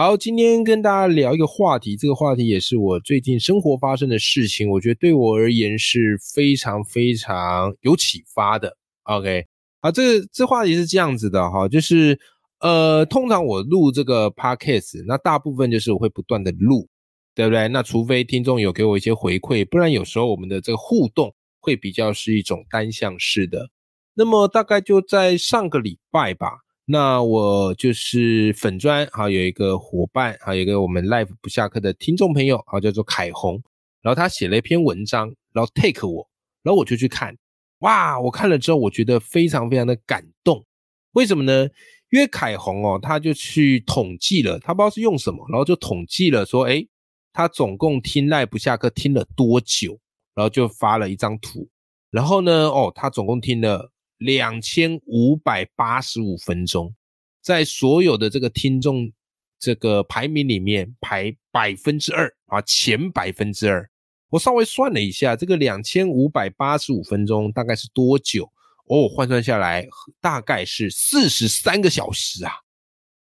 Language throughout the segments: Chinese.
好，今天跟大家聊一个话题，这个话题也是我最近生活发生的事情，我觉得对我而言是非常非常有启发的。OK，好，这这话题是这样子的哈，就是呃，通常我录这个 Podcast，那大部分就是我会不断的录。对不对？那除非听众有给我一些回馈，不然有时候我们的这个互动会比较是一种单向式的。那么大概就在上个礼拜吧，那我就是粉砖好有一个伙伴好，有一个我们 live 不下课的听众朋友好，叫做凯红，然后他写了一篇文章，然后 take 我，然后我就去看，哇，我看了之后我觉得非常非常的感动，为什么呢？因为凯红哦，他就去统计了，他不知道是用什么，然后就统计了说，哎。他总共听 live 不下课听了多久？然后就发了一张图，然后呢，哦，他总共听了两千五百八十五分钟，在所有的这个听众这个排名里面排百分之二啊，前百分之二。我稍微算了一下，这个两千五百八十五分钟大概是多久？哦，换算下来大概是四十三个小时啊！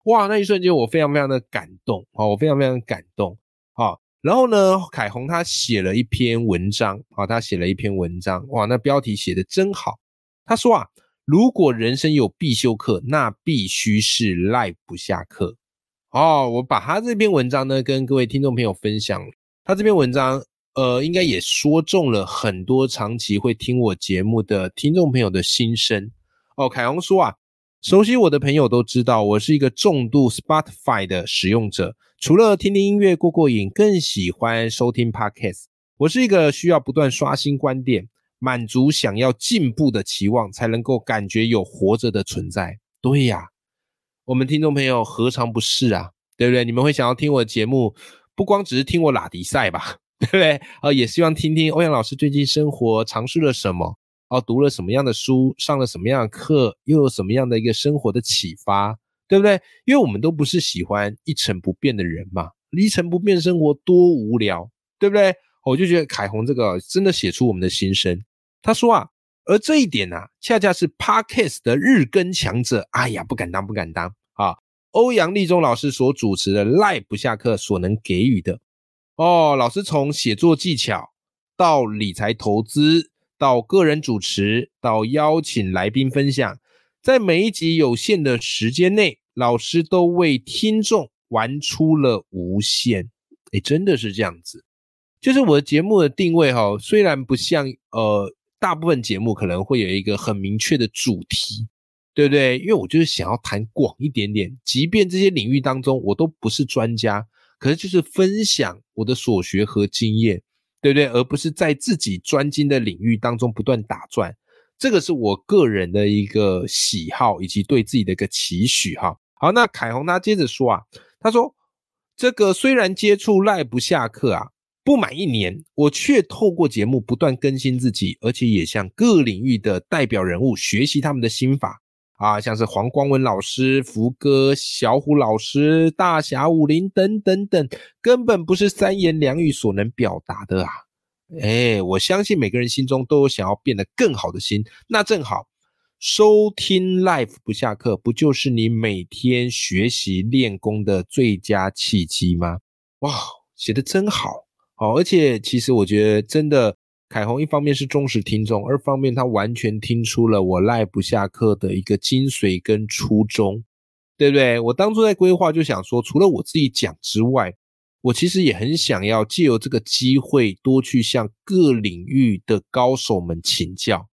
哇，那一瞬间我非常非常的感动啊，我非常非常感动啊。然后呢，凯红他写了一篇文章啊，他写了一篇文章，哇，那标题写的真好。他说啊，如果人生有必修课，那必须是赖不下课。哦，我把他这篇文章呢跟各位听众朋友分享。他这篇文章，呃，应该也说中了很多长期会听我节目的听众朋友的心声。哦，凯红说啊。熟悉我的朋友都知道，我是一个重度 Spotify 的使用者。除了听听音乐过过瘾，更喜欢收听 Podcast。我是一个需要不断刷新观点，满足想要进步的期望，才能够感觉有活着的存在。对呀，我们听众朋友何尝不是啊？对不对？你们会想要听我的节目，不光只是听我拉迪赛吧？对不对？啊，也希望听听欧阳老师最近生活尝试了什么。哦，读了什么样的书，上了什么样的课，又有什么样的一个生活的启发，对不对？因为我们都不是喜欢一成不变的人嘛，一成不变生活多无聊，对不对？我就觉得凯红这个真的写出我们的心声。他说啊，而这一点啊，恰恰是 Podcast 的日更强者，哎呀，不敢当，不敢当啊！欧阳立中老师所主持的 Live 不下课所能给予的哦，老师从写作技巧到理财投资。到个人主持，到邀请来宾分享，在每一集有限的时间内，老师都为听众玩出了无限。哎，真的是这样子。就是我的节目的定位哈，虽然不像呃大部分节目可能会有一个很明确的主题，对不对？因为我就是想要谈广一点点，即便这些领域当中我都不是专家，可是就是分享我的所学和经验。对不对？而不是在自己专精的领域当中不断打转，这个是我个人的一个喜好以及对自己的一个期许哈。好，那凯红他接着说啊，他说这个虽然接触赖不下课啊，不满一年，我却透过节目不断更新自己，而且也向各领域的代表人物学习他们的心法啊，像是黄光文老师、福哥、小虎老师、大侠武林等等等，根本不是三言两语所能表达的啊。哎，我相信每个人心中都有想要变得更好的心，那正好收听 Life 不下课，不就是你每天学习练功的最佳契机吗？哇，写的真好，好，而且其实我觉得真的，凯红一方面是忠实听众，二方面他完全听出了我赖不下课的一个精髓跟初衷，对不对？我当初在规划就想说，除了我自己讲之外。我其实也很想要借由这个机会，多去向各领域的高手们请教。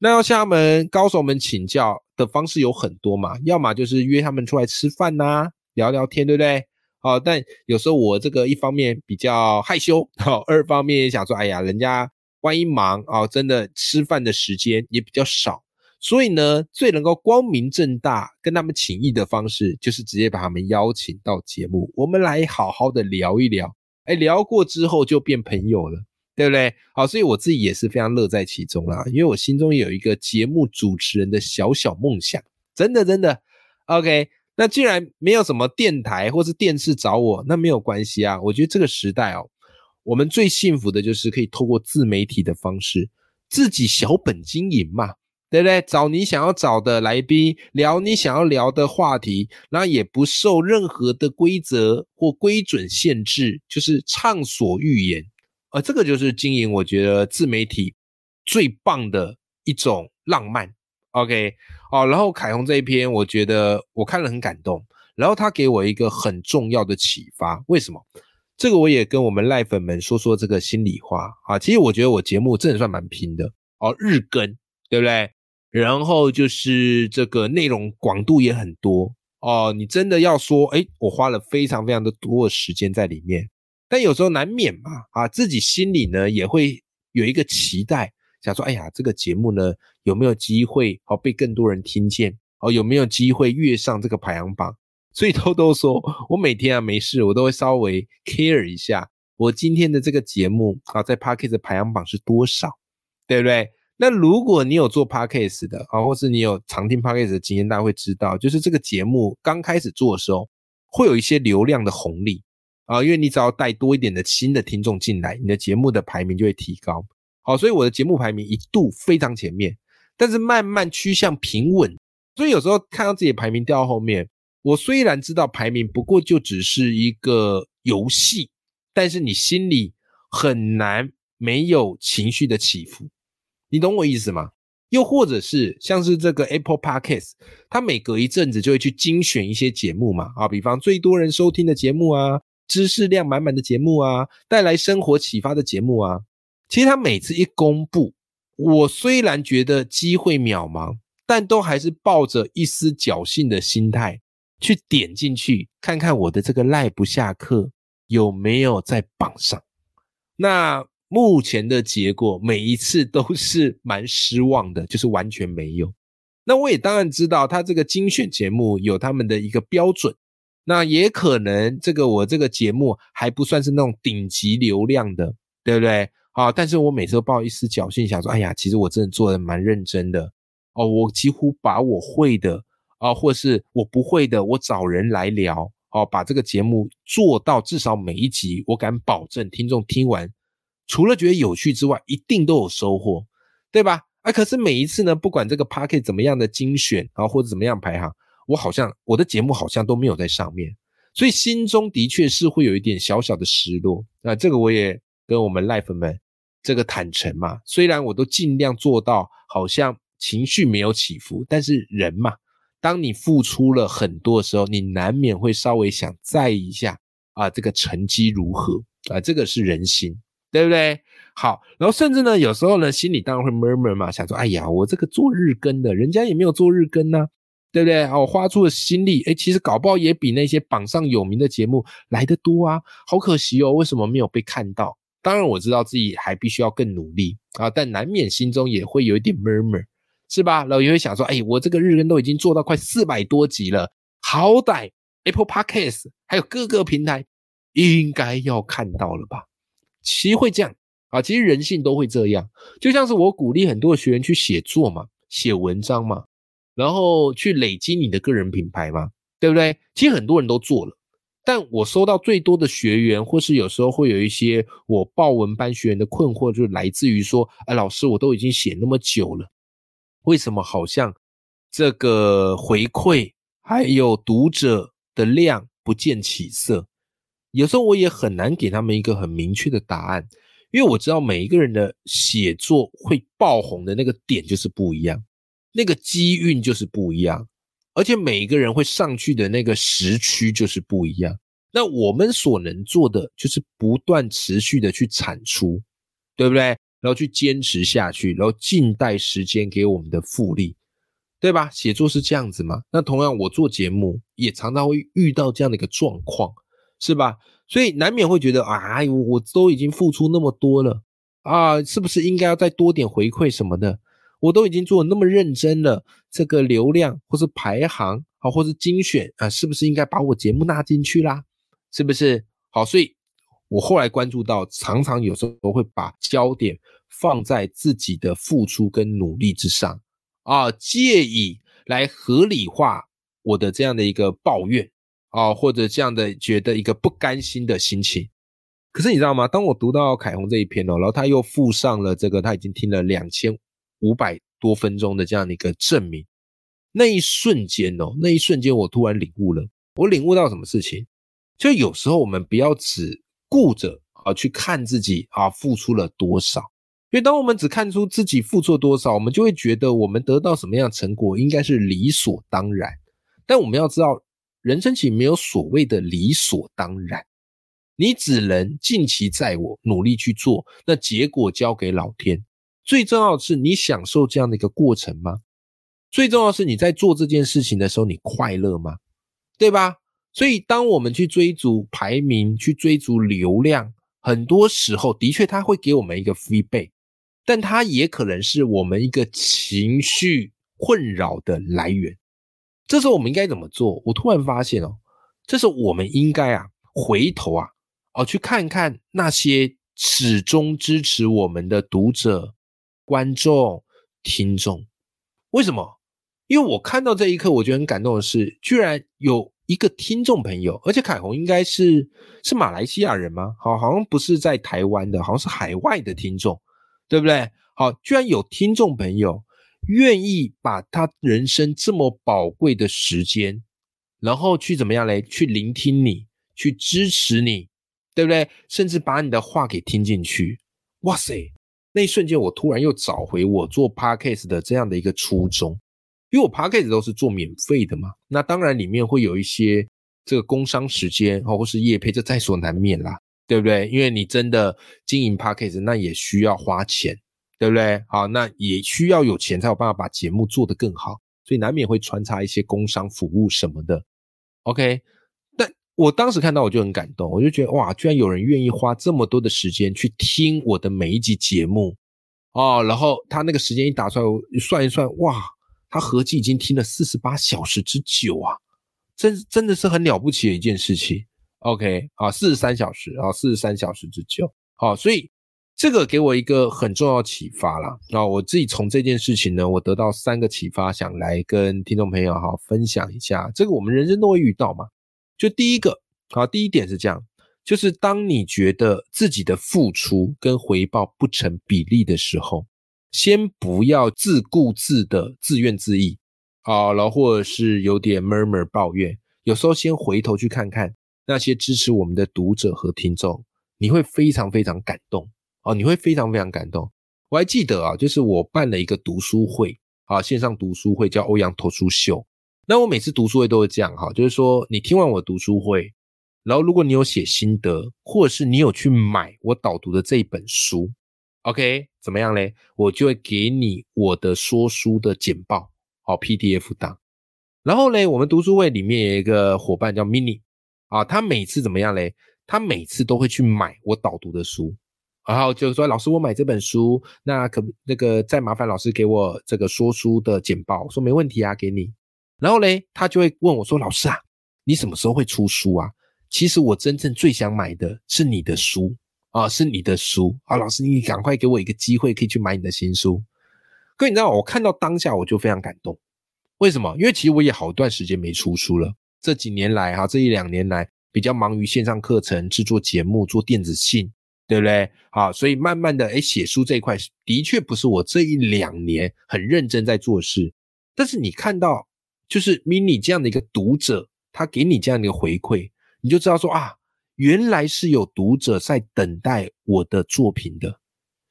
那要向他们高手们请教的方式有很多嘛，要么就是约他们出来吃饭呐，聊聊天，对不对？好，但有时候我这个一方面比较害羞，好，二方面也想说，哎呀，人家万一忙啊，真的吃饭的时间也比较少。所以呢，最能够光明正大跟他们请益的方式，就是直接把他们邀请到节目，我们来好好的聊一聊。哎，聊过之后就变朋友了，对不对？好，所以我自己也是非常乐在其中啦，因为我心中有一个节目主持人的小小梦想，真的真的。OK，那既然没有什么电台或是电视找我，那没有关系啊。我觉得这个时代哦，我们最幸福的就是可以透过自媒体的方式，自己小本经营嘛。对不对？找你想要找的来宾，聊你想要聊的话题，然后也不受任何的规则或规准限制，就是畅所欲言。呃，这个就是经营，我觉得自媒体最棒的一种浪漫。OK，哦，然后凯红这一篇，我觉得我看了很感动，然后他给我一个很重要的启发。为什么？这个我也跟我们赖粉们说说这个心里话啊。其实我觉得我节目真的算蛮拼的哦，日更，对不对？然后就是这个内容广度也很多哦，你真的要说，哎，我花了非常非常的多的时间在里面，但有时候难免嘛，啊，自己心里呢也会有一个期待，想说，哎呀，这个节目呢有没有机会哦被更多人听见哦，有没有机会跃上这个排行榜？所以偷偷说，我每天啊没事，我都会稍微 care 一下，我今天的这个节目啊在 p a r k e t 的排行榜是多少，对不对？那如果你有做 podcast 的啊，或是你有常听 podcast 的经验，大家会知道，就是这个节目刚开始做的时候，会有一些流量的红利啊，因为你只要带多一点的新的听众进来，你的节目的排名就会提高。好，所以我的节目排名一度非常前面，但是慢慢趋向平稳。所以有时候看到自己的排名掉到后面，我虽然知道排名不过就只是一个游戏，但是你心里很难没有情绪的起伏。你懂我意思吗？又或者是像是这个 Apple Podcast，它每隔一阵子就会去精选一些节目嘛，啊，比方最多人收听的节目啊，知识量满满的节目啊，带来生活启发的节目啊。其实他每次一公布，我虽然觉得机会渺茫，但都还是抱着一丝侥幸的心态去点进去看看我的这个赖不下课有没有在榜上。那。目前的结果每一次都是蛮失望的，就是完全没有。那我也当然知道，他这个精选节目有他们的一个标准，那也可能这个我这个节目还不算是那种顶级流量的，对不对？啊，但是我每次都抱一丝侥幸，想说，哎呀，其实我真的做的蛮认真的哦，我几乎把我会的啊，或是我不会的，我找人来聊，哦，把这个节目做到至少每一集，我敢保证听众听完。除了觉得有趣之外，一定都有收获，对吧？啊，可是每一次呢，不管这个 p a r k e t 怎么样的精选啊，或者怎么样排行，我好像我的节目好像都没有在上面，所以心中的确是会有一点小小的失落。那这个我也跟我们 life 们这个坦诚嘛，虽然我都尽量做到好像情绪没有起伏，但是人嘛，当你付出了很多的时候，你难免会稍微想在意一下啊，这个成绩如何啊，这个是人心。对不对？好，然后甚至呢，有时候呢，心里当然会 murmur 嘛，想说，哎呀，我这个做日更的，人家也没有做日更呢，对不对？哦，花出的心力，哎，其实搞不好也比那些榜上有名的节目来得多啊，好可惜哦，为什么没有被看到？当然我知道自己还必须要更努力啊，但难免心中也会有一点 murmur，是吧？然后也会想说，哎，我这个日更都已经做到快四百多集了，好歹 Apple Podcast 还有各个平台应该要看到了吧？其实会这样啊，其实人性都会这样，就像是我鼓励很多学员去写作嘛，写文章嘛，然后去累积你的个人品牌嘛，对不对？其实很多人都做了，但我收到最多的学员，或是有时候会有一些我报文班学员的困惑，就来自于说，哎，老师，我都已经写那么久了，为什么好像这个回馈还有读者的量不见起色？有时候我也很难给他们一个很明确的答案，因为我知道每一个人的写作会爆红的那个点就是不一样，那个机运就是不一样，而且每一个人会上去的那个时区就是不一样。那我们所能做的就是不断持续的去产出，对不对？然后去坚持下去，然后静待时间给我们的复利，对吧？写作是这样子嘛？那同样我做节目也常常会遇到这样的一个状况。是吧？所以难免会觉得啊，我都已经付出那么多了啊，是不是应该要再多点回馈什么的？我都已经做那么认真了，这个流量或是排行啊，或是精选啊，是不是应该把我节目纳进去啦？是不是？好，所以我后来关注到，常常有时候会把焦点放在自己的付出跟努力之上啊，借以来合理化我的这样的一个抱怨啊，或者这样的觉得一个不甘心的心情。可是你知道吗？当我读到凯红这一篇哦，然后他又附上了这个他已经听了两千五百多分钟的这样的一个证明，那一瞬间哦，那一瞬间我突然领悟了，我领悟到什么事情？就有时候我们不要只顾着啊去看自己啊付出了多少，因为当我们只看出自己付出了多少，我们就会觉得我们得到什么样的成果应该是理所当然。但我们要知道，人生其实没有所谓的理所当然，你只能尽其在我，努力去做，那结果交给老天。最重要的是，你享受这样的一个过程吗？最重要是你在做这件事情的时候，你快乐吗？对吧？所以，当我们去追逐排名、去追逐流量，很多时候的确它会给我们一个 feedback，但它也可能是我们一个情绪困扰的来源。这时候我们应该怎么做？我突然发现哦，这时候我们应该啊回头啊哦去看看那些始终支持我们的读者、观众、听众。为什么？因为我看到这一刻，我觉得很感动的是，居然有。一个听众朋友，而且凯红应该是是马来西亚人吗？好，好像不是在台湾的，好像是海外的听众，对不对？好，居然有听众朋友愿意把他人生这么宝贵的时间，然后去怎么样嘞？去聆听你，去支持你，对不对？甚至把你的话给听进去。哇塞，那一瞬间我突然又找回我做 podcast 的这样的一个初衷。因为我 p a c k a g e 都是做免费的嘛，那当然里面会有一些这个工商时间哦，或是业配，这在所难免啦，对不对？因为你真的经营 p a c k a g e 那也需要花钱，对不对？好，那也需要有钱才有办法把节目做得更好，所以难免会穿插一些工商服务什么的。OK，我当时看到我就很感动，我就觉得哇，居然有人愿意花这么多的时间去听我的每一集节目哦，然后他那个时间一打出来，我算一算，哇！他合计已经听了四十八小时之久啊，真真的是很了不起的一件事情。OK 啊，四十三小时啊，四十三小时之久。好，所以这个给我一个很重要启发啦。那我自己从这件事情呢，我得到三个启发，想来跟听众朋友哈分享一下。这个我们人生都会遇到嘛。就第一个，好，第一点是这样，就是当你觉得自己的付出跟回报不成比例的时候。先不要自顾自的自怨自艾，啊，然后或者是有点 murmur 抱怨，有时候先回头去看看那些支持我们的读者和听众，你会非常非常感动，哦，你会非常非常感动。我还记得啊，就是我办了一个读书会，啊，线上读书会叫欧阳读书秀。那我每次读书会都会这样，哈，就是说你听完我读书会，然后如果你有写心得，或者是你有去买我导读的这一本书。OK，怎么样嘞？我就会给你我的说书的简报，好 PDF 档。然后嘞，我们读书会里面有一个伙伴叫 Mini，啊，他每次怎么样嘞？他每次都会去买我导读的书，然后就是说，老师，我买这本书，那可那个再麻烦老师给我这个说书的简报。说没问题啊，给你。然后嘞，他就会问我说，老师啊，你什么时候会出书啊？其实我真正最想买的是你的书。啊，是你的书啊，老师，你赶快给我一个机会，可以去买你的新书。各位，你知道我看到当下我就非常感动，为什么？因为其实我也好一段时间没出书了。这几年来，哈，这一两年来比较忙于线上课程、制作节目、做电子信，对不对？好，所以慢慢的，哎，写书这一块的确不是我这一两年很认真在做事。但是你看到，就是 mini 这样的一个读者，他给你这样的一个回馈，你就知道说啊。原来是有读者在等待我的作品的，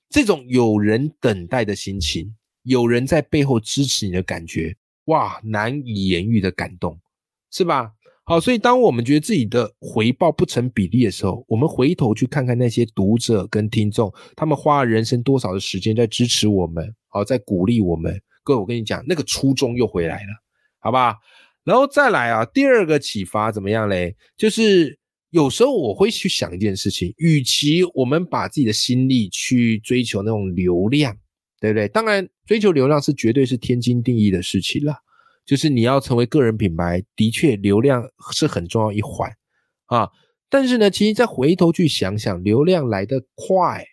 这种有人等待的心情，有人在背后支持你的感觉，哇，难以言喻的感动，是吧？好，所以当我们觉得自己的回报不成比例的时候，我们回头去看看那些读者跟听众，他们花了人生多少的时间在支持我们，好，在鼓励我们。各位，我跟你讲，那个初衷又回来了，好吧？然后再来啊，第二个启发怎么样嘞？就是。有时候我会去想一件事情，与其我们把自己的心力去追求那种流量，对不对？当然，追求流量是绝对是天经地义的事情了。就是你要成为个人品牌，的确流量是很重要一环啊。但是呢，其实再回头去想想，流量来得快，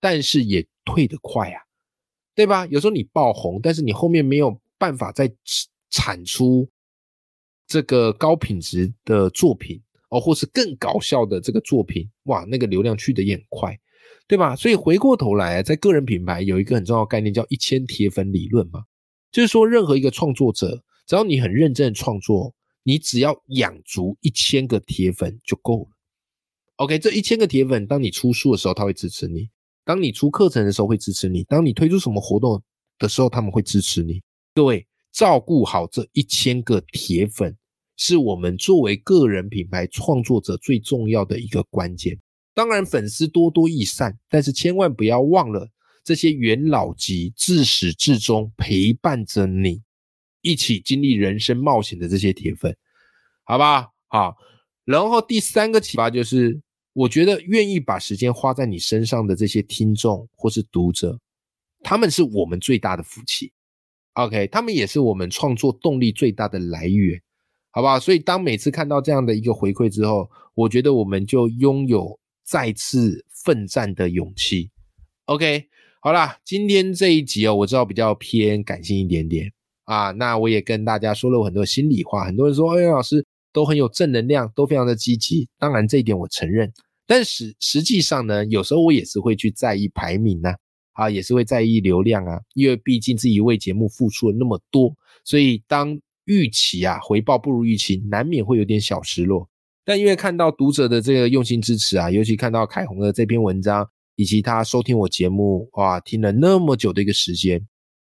但是也退得快啊，对吧？有时候你爆红，但是你后面没有办法再产出这个高品质的作品哦，或是更搞笑的这个作品，哇，那个流量去的也很快，对吧？所以回过头来，在个人品牌有一个很重要概念，叫一千铁粉理论嘛，就是说任何一个创作者，只要你很认真的创作，你只要养足一千个铁粉就够了。OK，这一千个铁粉，当你出书的时候，他会支持你；当你出课程的时候，会支持你；当你推出什么活动的时候，他们会支持你。各位，照顾好这一千个铁粉，是我们作为个人品牌创作者最重要的一个关键。当然，粉丝多多益善，但是千万不要忘了这些元老级自始至终陪伴着你一起经历人生冒险的这些铁粉，好吧？好。然后第三个启发就是。我觉得愿意把时间花在你身上的这些听众或是读者，他们是我们最大的福气。OK，他们也是我们创作动力最大的来源，好不好？所以当每次看到这样的一个回馈之后，我觉得我们就拥有再次奋战的勇气。OK，好啦，今天这一集哦，我知道比较偏感性一点点啊，那我也跟大家说了我很多心里话。很多人说，哎，老师。都很有正能量，都非常的积极。当然这一点我承认，但实实际上呢，有时候我也是会去在意排名呢，啊也是会在意流量啊，因为毕竟自己为节目付出了那么多，所以当预期啊回报不如预期，难免会有点小失落。但因为看到读者的这个用心支持啊，尤其看到凯红的这篇文章，以及他收听我节目，哇，听了那么久的一个时间。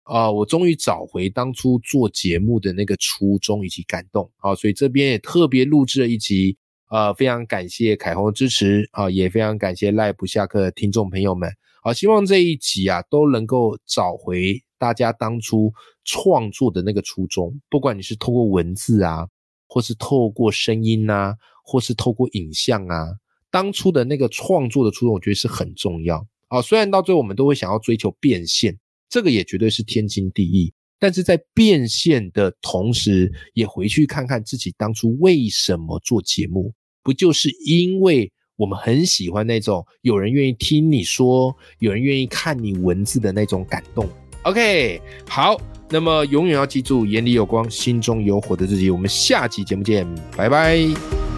啊，我终于找回当初做节目的那个初衷以及感动啊，所以这边也特别录制了一集啊，非常感谢凯红的支持啊，也非常感谢赖不下课的听众朋友们啊，希望这一集啊都能够找回大家当初创作的那个初衷，不管你是透过文字啊，或是透过声音啊，或是透过影像啊，当初的那个创作的初衷，我觉得是很重要啊。虽然到最后我们都会想要追求变现。这个也绝对是天经地义，但是在变现的同时，也回去看看自己当初为什么做节目，不就是因为我们很喜欢那种有人愿意听你说，有人愿意看你文字的那种感动？OK，好，那么永远要记住，眼里有光，心中有火的自己。我们下期节目见，拜拜。